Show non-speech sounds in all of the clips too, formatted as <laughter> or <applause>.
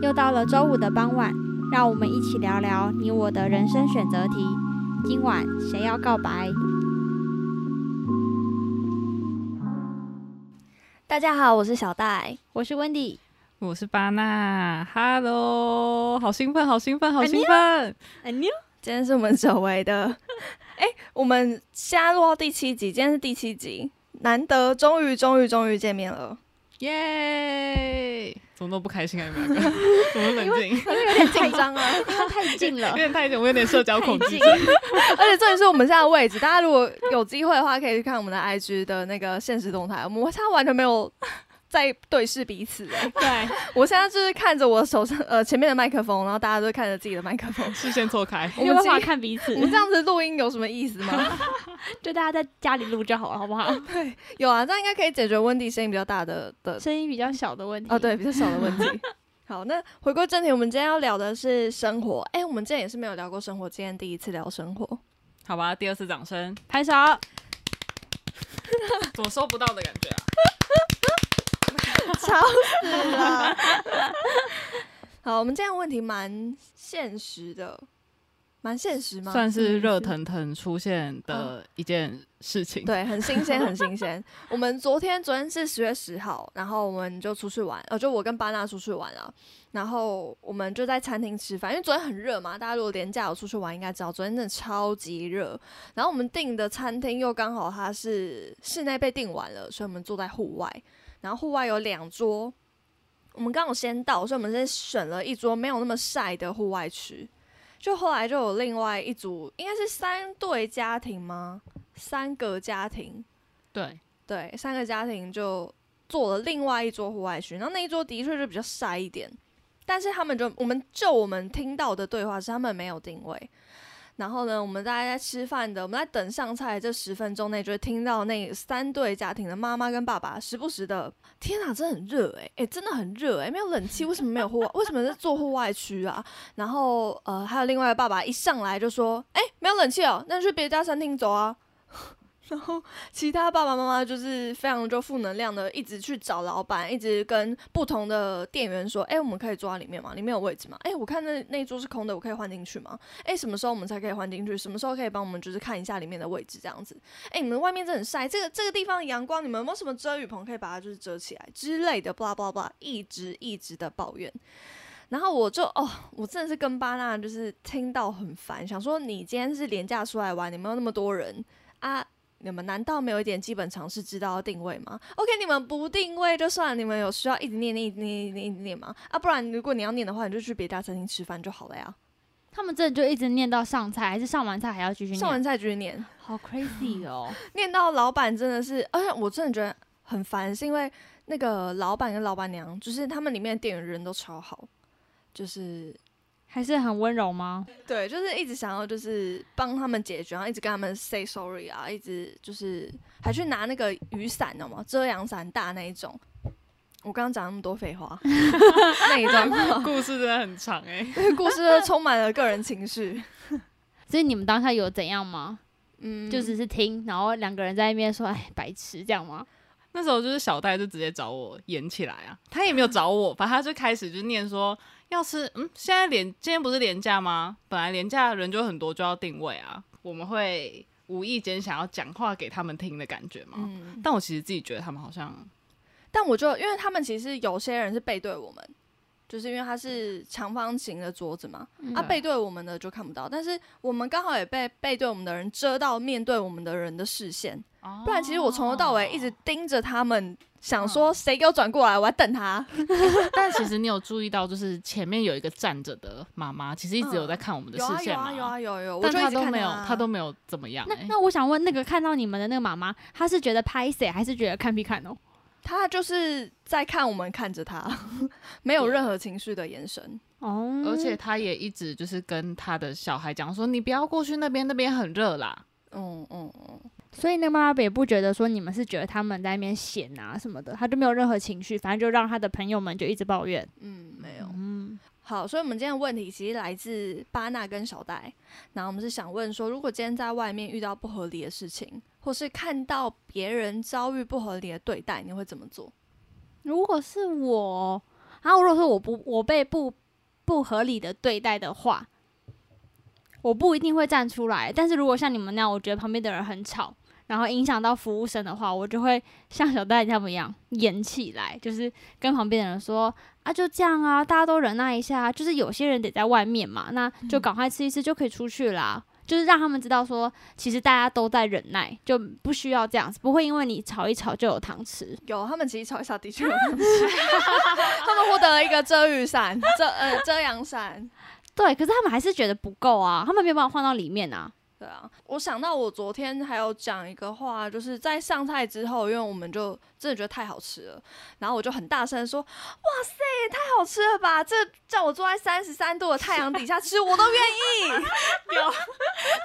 又到了周五的傍晚，让我们一起聊聊你我的人生选择题。今晚谁要告白？大家好，我是小戴，我是 Wendy，我是巴娜。Hello，好兴奋，好兴奋，好兴奋！哎妞，今天是我们久违的，<laughs> 哎，我们现在录到第七集，今天是第七集，难得，终于，终于，终于见面了，耶！怎么都不开心啊？你们两个 <laughs> 怎么冷静？有点紧张啊，<laughs> 因为太近了，有点太近，我有点社交恐惧。而且这里是我们现在的位置，大家如果有机会的话，可以去看我们的 IG 的那个现实动态，我们现在完全没有。在对视彼此，<laughs> 对我现在就是看着我手上呃前面的麦克风，然后大家都看着自己的麦克风，视线错开，<laughs> 我们无法看彼此。我们这样子录音有什么意思吗？就大家在家里录就好了，好不好？对，有啊，这样应该可以解决温迪声音比较大的的 <laughs> 声音比较小的问题。哦，对，比较小的问题。好，那回归正题，我们今天要聊的是生活。哎，我们之前也是没有聊过生活，今天第一次聊生活，好吧？第二次掌声，拍手。怎么收不到的感觉啊？<laughs> 吵死了！好，我们这样问题蛮现实的，蛮现实吗？算是热腾腾出现的一件事情，对，很新鲜，很新鲜。<laughs> 我们昨天，昨天是十月十号，然后我们就出去玩，呃，就我跟巴纳出去玩啊。然后我们就在餐厅吃饭，因为昨天很热嘛，大家如果连假有出去玩，应该知道昨天真的超级热。然后我们订的餐厅又刚好它是室内被订完了，所以我们坐在户外。然后户外有两桌，我们刚好先到，所以我们先选了一桌没有那么晒的户外区。就后来就有另外一组，应该是三对家庭吗？三个家庭，对对，三个家庭就做了另外一桌户外区。然后那一桌的确就比较晒一点，但是他们就我们就我们听到的对话是他们没有定位。然后呢，我们大家在吃饭的，我们在等上菜这十分钟内，就会听到那三对家庭的妈妈跟爸爸时不时的，天哪，真的很热哎，哎，真的很热哎，没有冷气，为什么没有户外？为什么是做户外区啊？然后呃，还有另外爸爸一上来就说，哎，没有冷气哦，那去别家餐厅走啊。然后其他爸爸妈妈就是非常就负能量的，一直去找老板，一直跟不同的店员说：“哎，我们可以坐在里面吗？里面有位置吗？哎，我看那那一桌是空的，我可以换进去吗？哎，什么时候我们才可以换进去？什么时候可以帮我们就是看一下里面的位置这样子？哎，你们外面真的很晒，这个这个地方阳光，你们有没有什么遮雨棚可以把它就是遮起来之类的？巴拉巴拉巴拉，一直一直的抱怨。然后我就哦，我真的是跟巴娜就是听到很烦，想说你今天是廉价出来玩，你们有那么多人啊？”你们难道没有一点基本常识知道定位吗？OK，你们不定位就算，你们有需要一直念念念念念吗？啊，不然如果你要念的话，你就去别家餐厅吃饭就好了呀。他们真的就一直念到上菜，还是上完菜还要继续念？上完菜继续念，好 crazy 哦！<laughs> 念到老板真的是，而且我真的觉得很烦，是因为那个老板跟老板娘，就是他们里面的店员人都超好，就是。还是很温柔吗？<laughs> 对，就是一直想要就是帮他们解决，然后一直跟他们 say sorry 啊，一直就是还去拿那个雨伞，知道吗？遮阳伞大那一种。我刚刚讲那么多废话，<laughs> 那一段 <laughs> 故事真的很长哎，故事充满了个人情绪。所以你们当下有怎样吗？嗯，就只是听，然后两个人在那边说：“哎，白痴，这样吗？”那时候就是小戴就直接找我演起来啊，他也没有找我，反正他就开始就念说。要吃嗯，现在连今天不是廉价吗？本来廉价人就很多，就要定位啊。我们会无意间想要讲话给他们听的感觉嘛。嗯。但我其实自己觉得他们好像，但我就因为他们其实有些人是背对我们，就是因为它是长方形的桌子嘛，啊，背对我们的就看不到。但是我们刚好也被背对我们的人遮到面对我们的人的视线，不然其实我从头到尾一直盯着他们。想说谁给我转过来，我要等他。<laughs> 但其实你有注意到，就是前面有一个站着的妈妈，其实一直有在看我们的视线吗？有啊有啊有有，但他都没有，他都没有怎么样。那那我想问，那个看到你们的那个妈妈，她是觉得拍谁，还是觉得看屁看哦？她就是在看我们看着他，<laughs> 没有任何情绪的眼神哦。而且他也一直就是跟他的小孩讲说：“你不要过去那边，那边很热啦。”嗯嗯嗯。所以那妈妈也不觉得说你们是觉得他们在那边闲啊什么的，他就没有任何情绪，反正就让他的朋友们就一直抱怨。嗯，没有。嗯，好，所以我们今天的问题其实来自巴纳跟小戴，然后我们是想问说，如果今天在外面遇到不合理的事情，或是看到别人遭遇不合理的对待，你会怎么做？如果是我。然后如果说我不我被不不合理的对待的话，我不一定会站出来。但是如果像你们那样，我觉得旁边的人很吵，然后影响到服务生的话，我就会 <laughs> 像小戴他们一样演起来，就是跟旁边的人说啊，就这样啊，大家都忍耐一下，就是有些人得在外面嘛，那就赶快吃一吃就可以出去啦。就是让他们知道说，其实大家都在忍耐，就不需要这样子，不会因为你吵一吵就有糖吃。有，他们其实吵一吵的确有糖 <laughs> 吃，<laughs> 他们获得了一个遮雨伞，遮呃遮阳伞。对，可是他们还是觉得不够啊，他们没有办法放到里面啊。对啊，我想到我昨天还有讲一个话，就是在上菜之后，因为我们就真的觉得太好吃了，然后我就很大声说：“哇塞，太好吃了吧！这叫我坐在三十三度的太阳底下吃，我都愿意。<laughs> 有，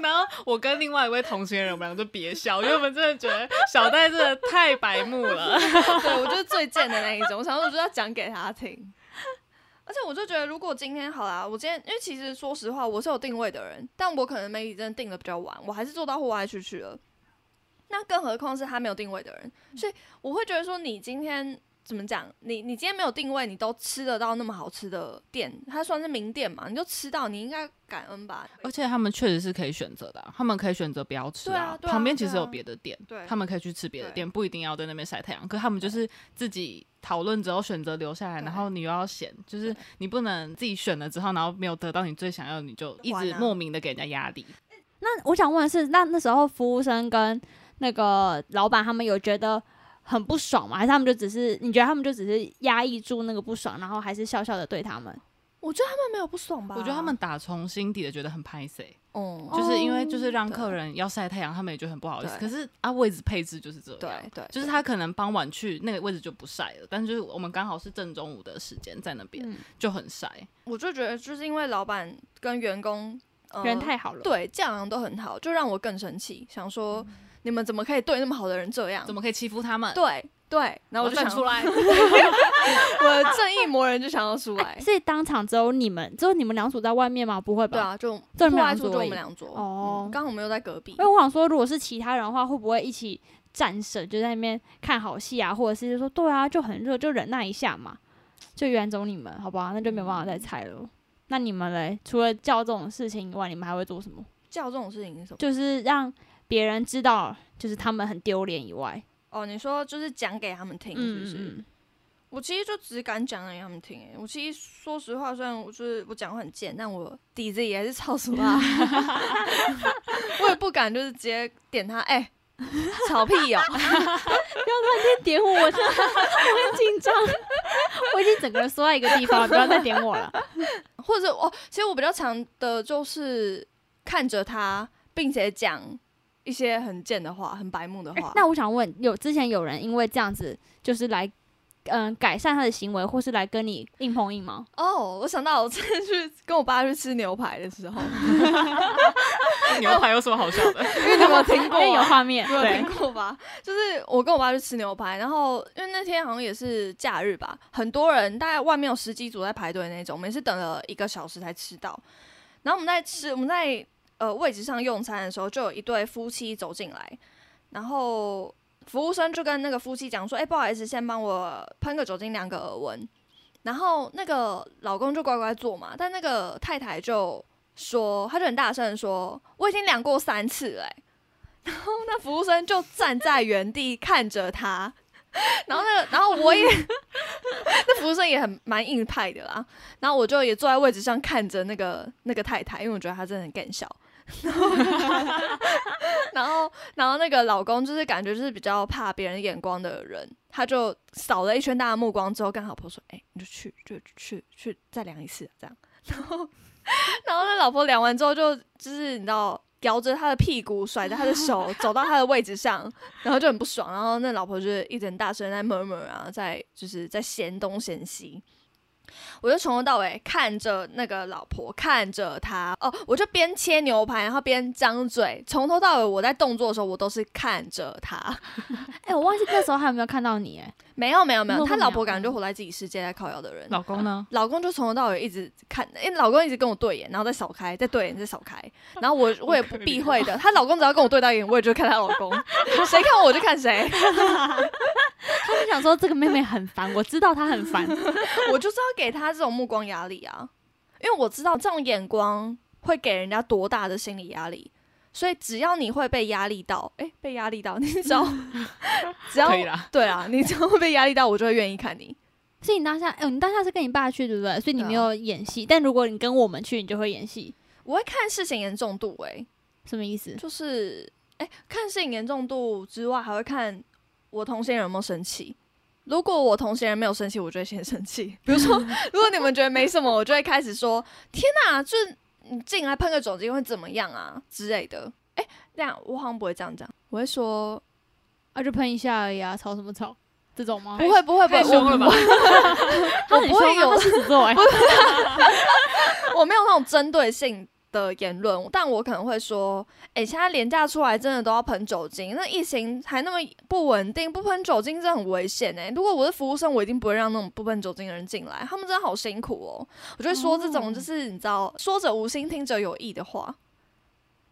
然后我跟另外一位同行人，我们俩就别笑，因为我们真的觉得小戴真的太白目了。<laughs> 对我就是最贱的那一种，我想说我就要讲给他听。而且我就觉得，如果今天好啦，我今天因为其实说实话，我是有定位的人，但我可能媒体真的定的比较晚，我还是做到户外去去了。那更何况是他没有定位的人，所以我会觉得说，你今天怎么讲？你你今天没有定位，你都吃得到那么好吃的店，它算是名店嘛？你就吃到，你应该感恩吧。而且他们确实是可以选择的啊、他们可以选择不要吃对啊对啊旁边其实有别的店，对他们可以去吃别的店，不一定要在那边晒太阳。可他们就是自己讨论之后选择留下来，然后你又要嫌，就是你不能自己选了之后，然后没有得到你最想要的，你就一直莫名的给人家压力。那我想问的是，那那时候服务生跟那个老板他们有觉得很不爽吗？还是他们就只是你觉得他们就只是压抑住那个不爽，然后还是笑笑的对他们？我觉得他们没有不爽吧？我觉得他们打从心底的觉得很拍 C，哦，就是因为就是让客人要晒太阳，他们也觉得很不好意思。可是啊，位置配置就是这样。对对，就是他可能傍晚去那个位置就不晒了，但是就是我们刚好是正中午的时间在那边、嗯，就很晒。我就觉得就是因为老板跟员工、呃、人太好了。对这样都很好，就让我更生气，想说、你们怎么可以对那么好的人这样？怎么可以欺负他们？对对，然后我就想站出，<laughs> 来。我的正义魔人就想要出来哎，。所以当场只有你们，只有你们两组在外面吗？不会吧？对啊，就就你们户外处就我两组而已们两组哦嗯刚好我们又在隔壁因为。我想说，如果是其他人的话，会不会一起战胜，就在那边看好戏啊，或者是就说对啊，就很热，就忍耐一下嘛，就远走你们，好吧？那就没有办法再猜了。那你们嘞，除了叫这种事情以外，你们还会做什么？叫这种事情是什么？就是让别人知道，就是他们很丢脸以外，哦，你说就是讲给他们听，是不是？嗯，我其实就只敢讲给他们听、欸。我其实说实话，虽然我就是我讲话很贱，但我底子也还是超俗辣。<laughs> <laughs> 我也不敢就是直接点他，哎、吵屁哦、<laughs> 点我，我真的我很紧张，我已经整个人缩在一个地方了，不要再点我了。或者哦，其实我比较常的就是看着他，并且讲一些很贱的话、很白目的话。那我想问，有之前有人因为这样子，就是来嗯、改善他的行为，或是来跟你硬碰硬吗？哦，我想到我之前去跟我爸去吃牛排的时候 <laughs> <laughs> 牛排有什么好笑的？<laughs> 因为你有没有听过、因为有啊？画面，有听，过吧？就是我跟我爸去吃牛排，然后因为那天好像也是假日吧，很多人大概外面有十几组在排队那种，我们也是等了一个小时才吃到。然后我们在吃我们在呃位置上用餐的时候，就有一对夫妻走进来，然后服务生就跟那个夫妻讲说：“哎、不好意思，先帮我喷个酒精量个耳温。”然后那个老公就乖乖做嘛，但那个太太就说，他就很大声说：“我已经量过三次了、然后那服务生就站在原地看着他，然后那个，然后我也，<laughs> 那服务生也很蛮硬派的啦。然后我就也坐在位置上看着那个那个太太，因为我觉得她真的很更小。<laughs> 然后，然后然后那个老公就是感觉就是比较怕别人眼光的人，他就扫了一圈大家目光之后，跟老婆说：“哎、你就去，就去去再量一次，这样。”然后，然后那老婆量完之后就就是你知道。摇着他的屁股，甩着他的手，走到他的位置上，然后就很不爽。然后那老婆就是一直很大声在 murmur 啊，在就是在嫌东嫌西。我就从头到尾看着那个老婆，看着他哦，我就边切牛排，然后边张嘴，从头到尾我在动作的时候，我都是看着他。<laughs> 哎、我忘记那时候还有没有看到你、哎，没有没有，没有他老婆感觉就活在自己世界在靠摇的人。老公呢？老公就从头到尾一直看，因为老公一直跟我对眼，然后再扫开，再对眼，再扫开，然后我 <laughs> 我也不避讳的，她老公只要跟我对到眼，我也就看她老公，<laughs> 谁看我就看谁，他就想说这个妹妹很烦，我知道她很烦，<laughs> 我就是要给她这种目光压力啊，因为我知道这种眼光会给人家多大的心理压力，所以只要你会被压力到，诶，被压力到，<laughs> 你只要 <laughs> 只要可以啦。对啊，你只要会被压力到，我就会愿意看你。所以你当下，哎、你当下是跟你爸去，对不对？所以你没有演戏，但如果你跟我们去，你就会演戏，我会看事情严重度、诶，什么意思？就是诶，看事情严重度之外，还会看我同行人有没有生气。如果我同行人没有生气，我就会先生气。比如说，<laughs> 如果你们觉得没什么，我就会开始说：“天哪，就是你进来喷个酒精会怎么样啊之类的。”哎，这样我好像不会这样讲，我会说啊，就喷一下而已啊，吵什么吵？这种吗？不会不会不会，凶了吧我不会有凶啊他狮子座哎、<laughs> 我没有那种针对性的言论，但我可能会说，哎、现在廉价出来真的都要喷酒精，那疫情还那么不稳定，不喷酒精真的很危险哎、如果我是服务生，我一定不会让那种不喷酒精的人进来，他们真的好辛苦哦。我就会说这种就是你知道，说者无心，听者有意的话，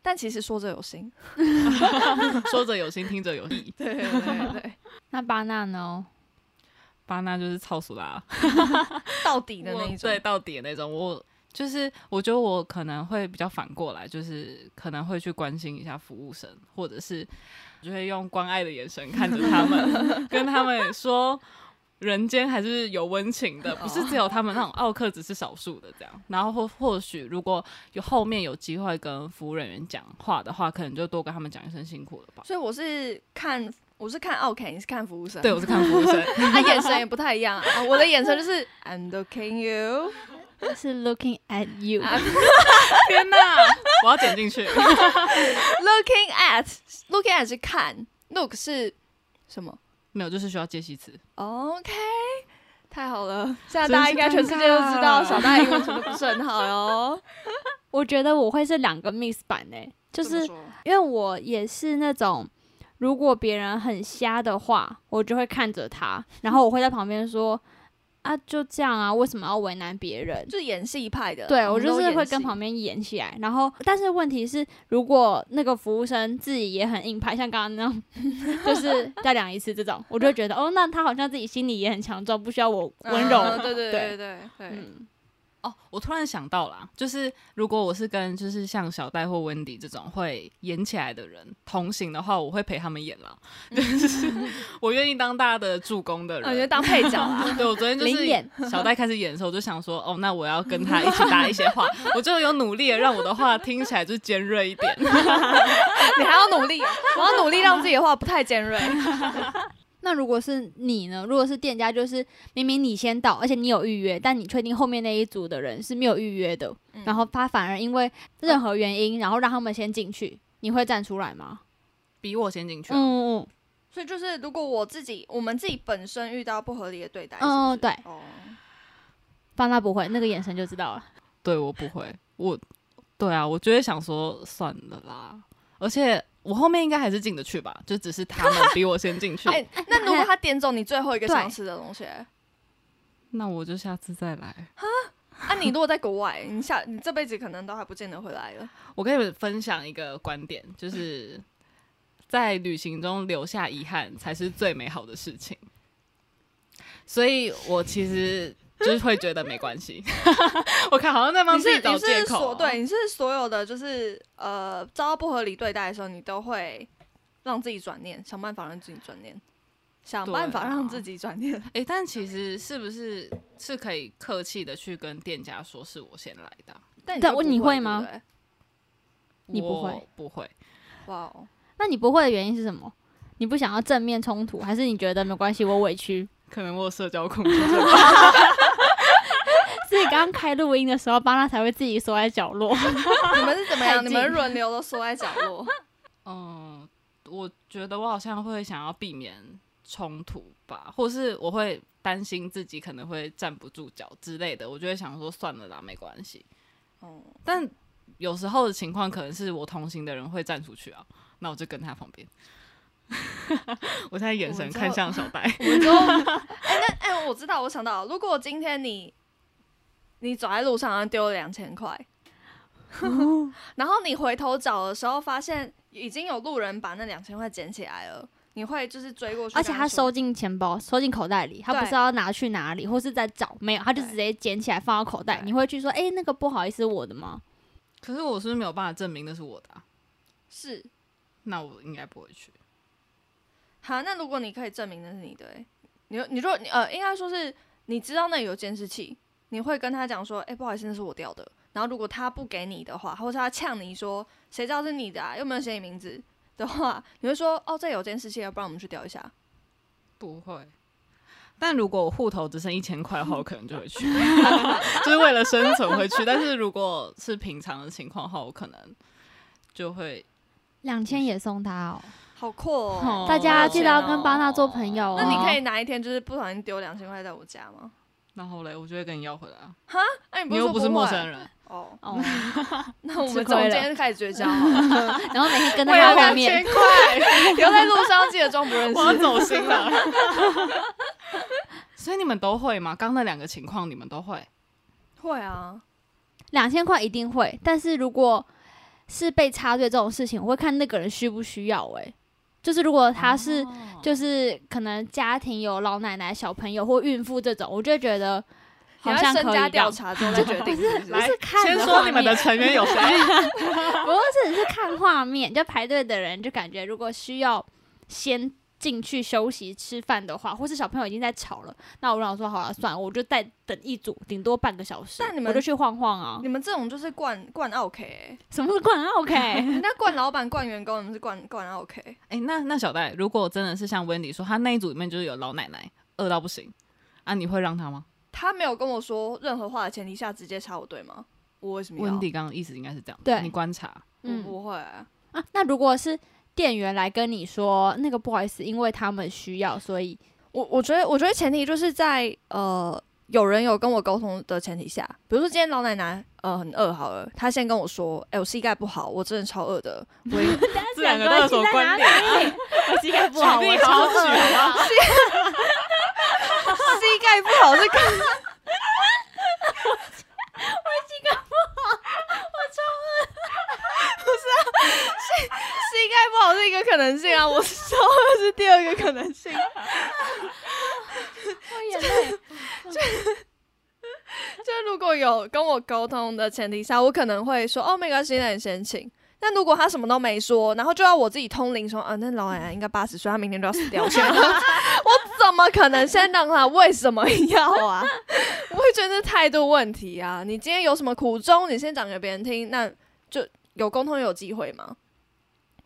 但其实说者有心。<laughs> 说者有心，听者有意。<laughs> 对对对对，那巴纳呢？巴纳就是操俗啦，<laughs> 到底的那一种。对，到底的那种。我就是我觉得我可能会比较反过来，就是可能会去关心一下服务生，或者是就会用关爱的眼神看着他们，跟他们说。人间还是有温情的，不是只有他们那种奥克只是少数的这样。然后或或许如果有后面有机会跟服务人员讲话的话，可能就多跟他们讲一声辛苦了吧。所以我是看我是看 OK，你是看服务生。对，我是看服务生。他眼神也不太一样啊。我的眼神就是 I'm looking you。是 looking at you，啊 <laughs> 天哪，我要剪进去。<laughs> Looking at looking at 是看，look 是什么没有，就是需要接戏词。？OK，太好了，现在大家应该全世界都知道小大英文程度不是很好哟。<laughs> 我觉得我会是两个 miss 版诶、就是因为我也是那种，如果别人很瞎的话，我就会看着他，然后我会在旁边说。啊，就这样啊，为什么要为难别人？就是演戏派的，对我就是会跟旁边演起来，然后但是问题是，如果那个服务生自己也很硬派，像刚刚那种，<laughs> 就是再量一次这种，我就会觉得哦，那他好像自己心里也很强壮，不需要我温柔。嗯对对对对 <laughs> 对对，嗯，哦，我突然想到啦，就是如果我是跟就是像小戴或温迪这种会演起来的人同行的话，我会陪他们演啦。<laughs> 就是我愿意当大家的助攻的人。我觉得当配角啊，对我昨天就是小戴开始演的时候，我就想说，哦，那我要跟他一起搭一些话，我就有努力的让我的话听起来就是尖锐一点。<laughs> 你还要努力，我要努力让自己的话不太尖锐。那如果是你呢？如果是店家，就是明明你先到，而且你有预约，但你确定后面那一组的人是没有预约的，嗯然后他反而因为任何原因，然后让他们先进去，你会站出来吗？比我先进去啊、嗯嗯所以就是，如果我自己我们自己本身遇到不合理的对待，嗯嗯，是不是对，哦，方他不会，那个眼神就知道了。<laughs> 对我不会，我对啊，我就会想说算了啦，而且我后面应该还是进得去吧，就只是他们比我先进去。<laughs> 哎、那如果他点走你最后一个想吃的东西，那我就下次再来。啊，你如果在国外，你下你这辈子可能都还不见得回来了。<laughs> 我跟你们分享一个观点，就是在旅行中留下遗憾才是最美好的事情。所以我其实就是会觉得没关系。<laughs> 我看好像在帮自己你找借口、对，你是所有的就是呃遭到不合理对待的时候，你都会让自己转念，想办法让自己转念，想办法啊让自己转念。哎、<laughs> 但其实是不是是可以客气的去跟店家说是我先来的啊？但我但你会吗你不会不会。哇哦，那你不会的原因是什么？你不想要正面冲突，还是你觉得没关系，我委屈？可能我有社交恐惧症。<laughs> 刚刚开录音的时候，巴拉才会自己缩在角落。<laughs> 你们是怎么样？你们轮流都缩在角落。<laughs> 嗯，我觉得我好像会想要避免冲突吧，或是我会担心自己可能会站不住脚之类的，我就会想说算了啦，没关系。哦，但有时候的情况可能是我同行的人会站出去啊，那我就跟他旁边。<laughs> 我现在眼神看向小白，我们就哎、那哎、我知道，我想到，如果今天你你走在路上，然后丢了两千块，<laughs> 然后你回头找的时候，发现已经有路人把那两千块捡起来了，你会就是追过去，而且他收进钱包，收进口袋里，他不知道要拿去哪里，或是在找，没有，他就直接捡起来放到口袋。你会去说，哎、那个不好意思，我的吗？可是我是不是没有办法证明那是我的、啊，是那我应该不会去。好，那如果你可以证明那是你的、欸，你你如果你呃，应该说是你知道那里有监视器，你会跟他讲说，哎、不好意思，那是我掉的。然后如果他不给你的话，或者他呛你说，谁知道是你的啊？又没有写你名字的话，你会说，哦，这有件事情，要不然我们去调一下。不会。但如果我户头只剩一千块的话，我可能就会去，<laughs> 就是为了生存会去。但是如果是平常的情况的话，我可能就会两千也送他哦，好酷哦！哦大家记得要跟巴纳做朋友、哦。那你可以哪一天就是不小心丢两千块在我家吗？然后嘞，我就会跟你要回来啊。那、你又不是陌生人，哦。哦，<laughs> 那我们从今天开始绝交好了，<laughs> 然后每天跟在他后面，两千块，留在路上记得装不认识我。要走心了。<laughs> 所以你们都会吗？刚那两个情况你们都会？会啊，两千块一定会，但是如果是被插队这种事情，我会看那个人需不需要、欸。就是如果他是、哦就是可能家庭有老奶奶、小朋友或孕妇这种，我就觉得好像可以身家调。查之后再决定 <laughs> 是不是。看先说你们的成员有谁？<laughs> 不是是看画面，就排队的人就感觉如果需要先进去休息吃饭的话，或是小朋友已经在吵了，那我让我说好了，算了，我就再等一组，顶多半个小时，但你们我就去晃晃啊你。们这种就是惯惯 OK，、欸、什么是灌 OK？人家惯老板惯员工，你们是惯惯 OK。哎、那那小戴，如果真的是像 Wendy 说，他那一组里面就是有老奶奶饿到不行啊，你会让他吗他没有跟我说任何话的前提下直接插我队吗？我为什么要？？Wendy 刚刚意思应该是这样，对你观察，我嗯不会、啊。啊，那如果是店员来跟你说那个不好意思，因为他们需要，所以我我觉得，我觉得前提就是在呃有人有跟我沟通的前提下，比如说今天老奶奶呃很饿好了，她先跟我说，哎、我膝盖不好，我真的超饿的，<laughs> 我也这两个都有什么关联啊？<laughs> 我膝盖不好，我超饿？膝盖不好是干嘛？膝盖不好是一个可能性啊，我说的是第二个可能性。我眼泪。就如果有跟我沟通的前提下，我可能会说哦，没关系，那你先请。但如果他什么都没说，然后就要我自己通灵说，啊，那老奶奶应该八十岁，她明天就要死掉，我怎么可能先让他？为什么要啊？我会觉得这态度问题啊！你今天有什么苦衷，你先讲给别人听，那就有沟通有机会吗。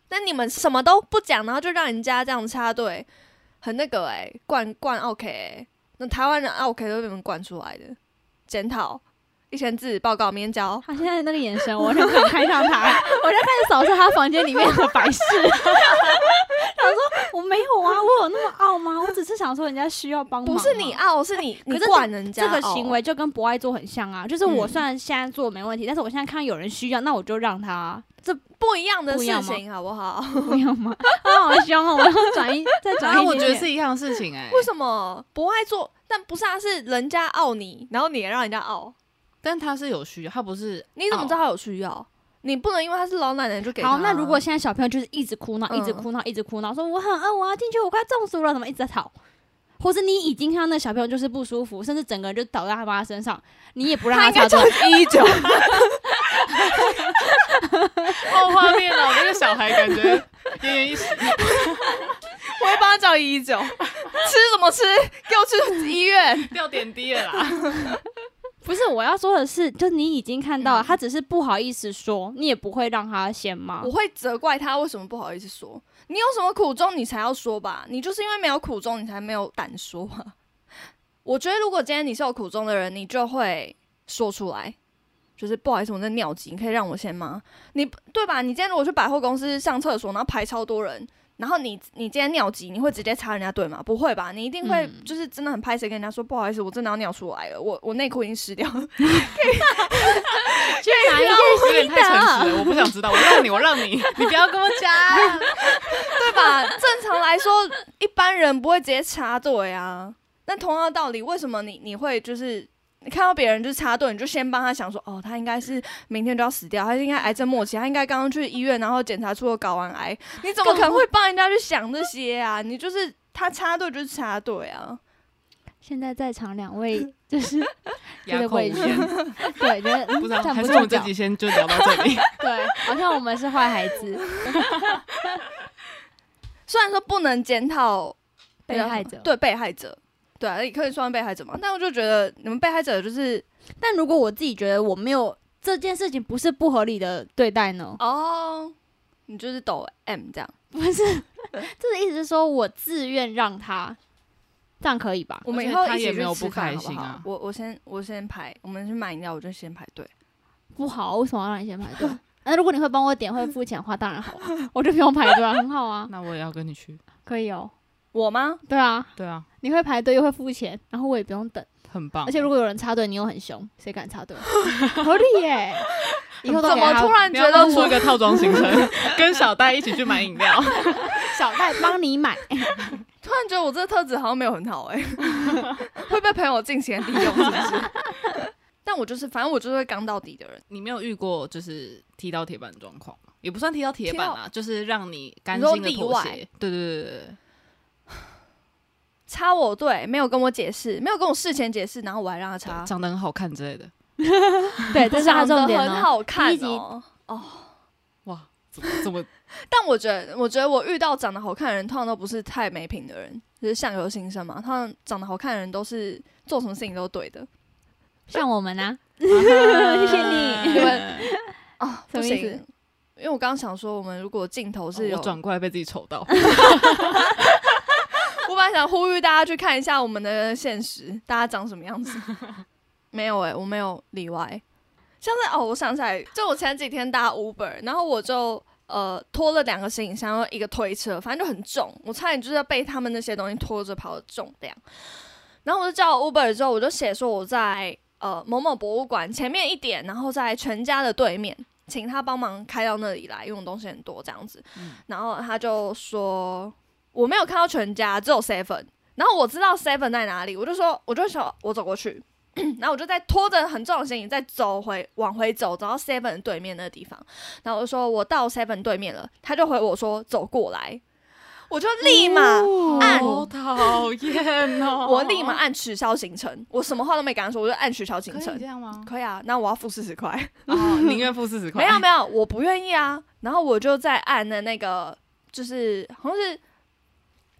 那你们什么都不讲，然后就让人家这样插队，很那个哎、惯惯 OK，、欸、那台湾人 OK 都被你们惯出来的。检讨一千字报告，明天交。他现在那个眼神，我完全不敢看上他，<laughs> 我就开始扫视他房间里面的摆饰。<laughs> 他说：“我没有啊，我有那么傲吗？我只是想说人家需要帮忙。”不是你傲，是你你可是惯人家这个行为就跟不爱做很像啊，就是我嗯虽然现在做没问题，但是我现在看到有人需要，那我就让他，这不一样的事情，好不好？<laughs> 不要吗？他好凶哦，我要转移再转移然后我觉得是一样的事情哎、为什么不爱做？但不是啊，是人家傲你，然后你也让人家傲，但他是有需要，他不是你怎么知道他有需要？你不能因为他是老奶奶就给他那如果现在小朋友就是一直哭闹，嗯一直哭闹，一直哭闹，说我很饿，我要进去，我快中暑了，怎么一直在吵？或是你已经看到那小朋友就是不舒服，甚至整个人就倒在他妈身上，你也不让他插队，一九，<laughs> 哦画面了，那个小孩感觉奄奄一息。<laughs> 我会帮他叫一九，<laughs> 吃什么吃？给我去医院。掉点滴了啦。不是我要说的是，就你已经看到了，嗯他只是不好意思说，你也不会让他先吗我？会责怪他为什么不好意思说。你有什么苦衷，你才要说吧？你就是因为没有苦衷，你才没有胆说啊。<laughs> 我觉得如果今天你是有苦衷的人，你就会说出来，就是不好意思，我在尿急，你可以让我先吗？你对吧？你今天如果去百货公司上厕所，然后排超多人，然后你你今天尿急，你会直接插人家队吗？不会吧？你一定会嗯就是真的很拍谁跟人家说不好意思，我真的要尿出来了，我我内裤已经湿掉了。<laughs> 去哪一有点太诚实了，我不想知道。我让你，我让你，<laughs> 你不要跟我讲。<laughs> 对吧？正常来说，一般人不会直接插队啊。那同样的道理，为什么你你会就是你看到别人就是插队，你就先帮他想说，哦，他应该是明天就要死掉，他应该癌症末期，他应该刚刚去医院，然后检查出了睾丸癌，你怎么可能会帮人家去想这些啊？<laughs> 你就是他插队就是插队啊。现在在场两位就是觉 <laughs> 得哑口无委屈，，<laughs> 对，觉得嗯不知道，还是我们这集先就聊到这里。对，好像我们是坏孩子，虽然说不能检讨被害者。对被害者，对啊，也可以算被害者嘛。但我就觉得你们被害者就是但如果我自己觉得我没有这件事情不是不合理的对待呢？哦，你就是抖 M 这样。不是，这 <laughs> 个意思是说我自愿让他，这样可以吧？我们以后一起去也没有不吃饭好不开心啊好我我先我先排，我们去买饮料，我就先排队。不好，为什么要让你先排队？<laughs> 那如果你会帮我点，会付钱的话，当然好啊，我就不用排队啊，很好啊，<laughs> 那我也要跟你去。可以哦。我吗？对啊，对啊，你会排队又会付钱，然后我也不用等，很棒。而且如果有人插队，你又很凶，谁敢插队？<laughs> 合理耶！<laughs> 以后怎么突然觉得我出一个套装行程，<laughs> 跟小戴一起去买饮料？小戴帮你买？突然觉得我这个特质好像没有很好哎、会被朋友尽情地利用，是不是？但我就是，反正我就是会刚到底的人。你没有遇过就是踢到铁板的状况吗？也不算踢到铁板啊，就是让你甘心的妥协。对对对对对，插我队，没有跟我解释，没有跟我事前解释，然后我还让他插，长得很好看之类的。<laughs> 对，这是他重点长得很哦。好看哦。哇，怎么怎么 <laughs> <laughs> 但我觉得，我觉得我遇到长得好看的人，通常都不是太没品的人，就是相由心生嘛。他们长得好看的人都是做什么事情都对的。像我们啊，谢谢你你们啊，不什么意思行，因为我刚刚想说，我们如果镜头是有，我转过来被自己丑到。我本来想呼吁大家去看一下我们的现实，大家长什么样子。<laughs> 没有诶、我没有例外。像是哦，我想起来，就我前几天搭 Uber，然后我就呃拖了两个行李箱，一个推车，反正就很重，我差点就是要被他们那些东西拖着跑的重量。然后我就叫 Uber 之后，我就写说我在呃某某博物馆前面一点，然后在全家的对面，请他帮忙开到那里来，因为我东西很多这样子。然后他就说我没有看到全家，只有 Seven。然后我知道 Seven 在哪里，我就说我就说我走过去，<clears throat> 然后我就在拖着很重的行李再走回往回走，走到 Seven 对面那个地方。然后我就说我到 Seven 对面了，他就回我说走过来，我就立马按好讨厌哦！<laughs> 我立马按取消行程，我什么话都没跟他说，我就按取消行可以程这。样吗？可以啊，那我要付四十块。哦，<laughs> 宁愿付四十块。没有没有，我不愿意啊。然后我就在按的那个，就是好像是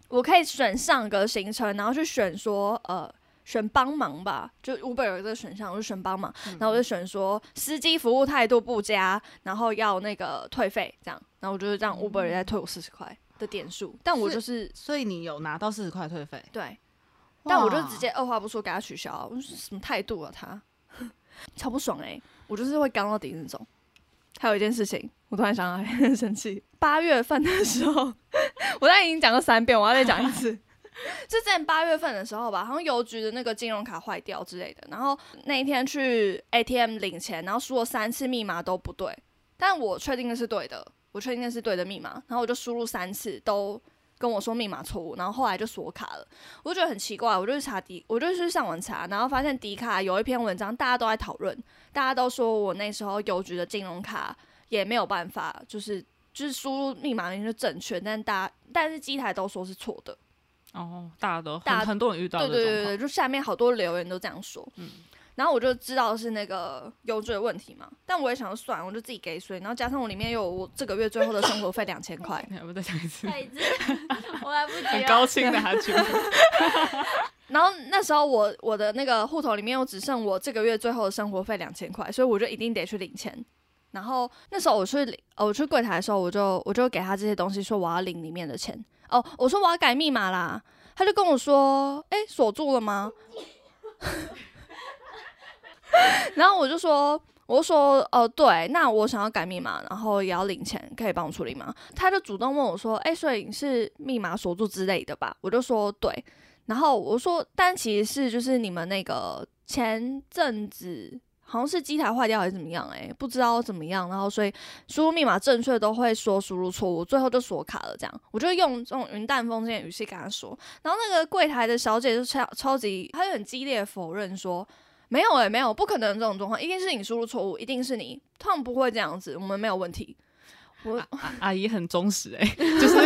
我可以选上个行程，然后去选说呃选帮忙吧，就 Uber 有这个选项，我就选帮忙，然后我就选说司机服务态度不佳，然后要那个退费这样，然后我就是让 Uber 也再退我四十块的点数，但我就是所以你有拿到四十块退费？对，但我就哇直接二话不说给他取消，我说什么态度啊他，<laughs> 超不爽哎、我就是会刚到底那种。还有一件事情，我突然想到，<laughs> 很生气。八月份的时候，我刚才已经讲过三遍，我要再讲一次。就之前八月份的时候吧，好像邮局的那个金融卡坏掉之类的，然后那一天去 ATM 领钱，然后输了三次密码都不对，但我确定那是对的，我确定那是对的密码，然后我就输入三次都跟我说密码错误，然后后来就锁卡了。我就觉得很奇怪，我就去查迪，我就去上网查，然后发现迪卡有一篇文章，大家都在讨论，大家都说我那时候邮局的金融卡也没有办法，就是就是输入密码明明就正确，但大家但是机台都说是错的。哦，大家都大很很多人遇到对对对对，就下面好多留言都这样说。嗯然后我就知道是那个邮局的问题嘛，但我也想说算，我就自己给水，然后加上我里面有我这个月最后的生活费两千块，<laughs> 你要不再讲一次？再一次，<laughs> 我来不及很。高兴的哈去。<laughs> 然后那时候我我的那个户头里面又只剩我这个月最后的生活费两千块，所以我就一定得去领钱。然后那时候我去领，我去柜台的时候，我就我就给他这些东西，说我要领里面的钱。哦，我说我要改密码啦，他就跟我说，哎，锁住了吗？<laughs> 然后我就说，我说，哦，对，那我想要改密码，然后也要领钱，可以帮我处理吗？他就主动问我说，哎，所以你是密码锁住之类的吧？我就说对。然后我说，但其实是就是你们那个前阵子好像是机台坏掉还是怎么样、欸，不知道怎么样，然后所以输入密码正确都会说输入错误，最后就锁卡了。这样，我就用这种云淡风轻的语气跟他说，然后那个柜台的小姐就超超级，她就很激烈的否认说。没有哎、没有，不可能这种状况，一定是你输入错误，一定是你，他们不会这样子，我们没有问题。我阿阿姨很忠实哎、就是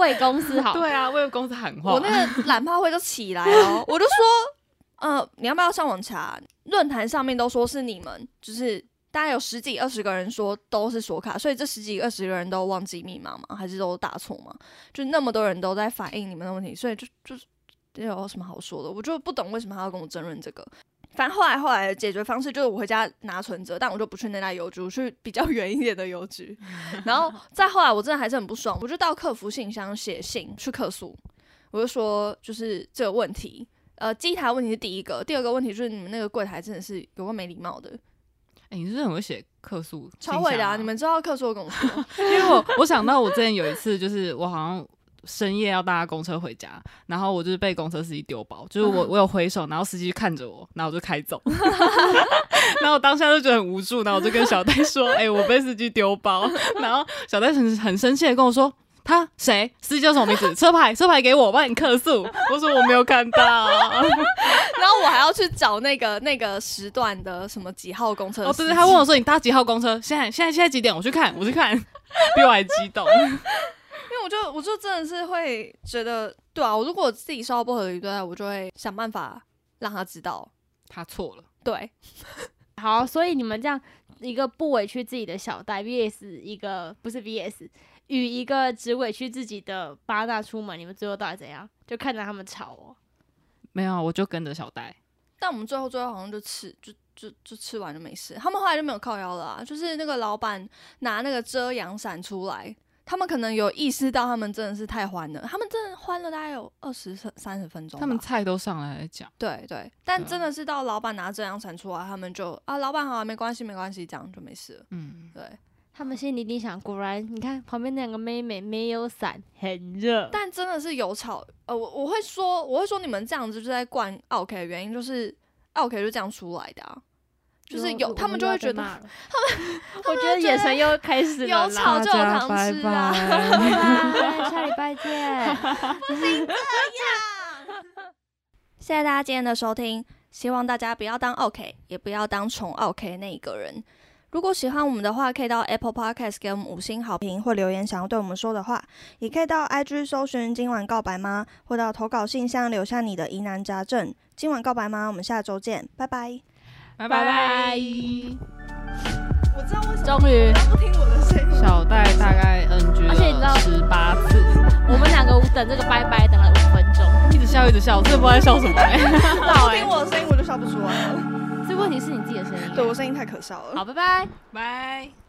为公司好。<laughs> 对啊，为公司喊话。我那个懒趴会就起来哦，我就说，呃，你要不要上网查？论坛上面都说是你们，就是大概有十几二十个人说都是锁卡，所以这十几二十个人都忘记密码吗？还是都打错吗？就那么多人都在反映你们的问题，所以就就是有什么好说的？我就不懂为什么他要跟我争论这个。反正后来后来的解决方式就是我回家拿存折，但我就不去那家邮局，我去比较 <laughs> 远一点的邮局。然后再后来，我真的还是很不爽，我就到客服信箱写信去客诉，我就说就是这个问题，呃，机台问题是第一个，第二个问题就是你们那个柜台真的是有个没礼貌的，哎、你是不是很会写客诉？超会的啊！你们知道客诉跟我说，因为我我想到我之前有一次，就是我好像深夜要搭公车回家，然后我就是被公车司机丢包，就是我 <laughs> 我有挥手，然后司机看着我，然后我就开走，<laughs> 然后我当下就觉得很无助，然后我就跟小戴说：“哎、我被司机丢包。”然后小戴很很生气的跟我说。他谁？司机叫什么名字？<laughs> 车牌，车牌给我，我帮你客诉。我说我没有看到。<laughs> 然后我还要去找那个那个时段的什么几号公车哦，对对，他问我说你搭几号公车？现在现在现在几点？我去看，我去看，比我还激动。<laughs> 因为我就我就真的是会觉得，对啊，我如果我自己受到不合理对待，我就会想办法让他知道，他错了，对，好，所以你们这样一个不委屈自己的小戴 VS 一个不是 VS 与一个只委屈自己的八大出门，你们最后到底怎样？就看着他们吵哦。没有，我就跟着小戴。但我们最后最后好像就吃就就就吃完就没事，他们后来就没有靠腰了啊，就是那个老板拿那个遮阳伞出来。他们可能有意识到，他们真的是太欢了。他们真的欢了大概有二十三十分钟。他们菜都上来讲，对对，但真的是到老板拿遮阳伞出来，他们就啊，老板好、啊，没关系没关系，这样就没事了。嗯，对，他们心里一定想，果然你看旁边那两个妹妹没有伞，很热。但真的是有吵，呃，我我会说，我会说你们这样子就是在灌 OK 的原因，就是，OK 就这样出来的啊，就是有他们 <laughs> 就会觉得他们，我觉得眼神又开始了有吵啦。就有糖吃啊。拜拜，下礼拜见。不行这样谢谢大家今天的收听，希望大家不要当 OK，也不要当宠 OK 那一个人。如果喜欢我们的话，可以到 Apple Podcast 给我们五星好评或留言想要对我们说的话，也可以到 IG 搜寻“今晚告白吗”，或到投稿信箱留下你的疑难杂症。今晚告白吗？我们下周见，拜拜。拜拜拜我知道为什终于，不听我的声音。小戴大概 NG 而且你知道了十八次，我们两个等这个拜拜等了五分钟，一直笑一直笑，我真的不知道在笑什么、欸。不听我的声音，我就笑不出来了。这问题是你自己的声音。对我声音太可笑了。好，拜拜。拜。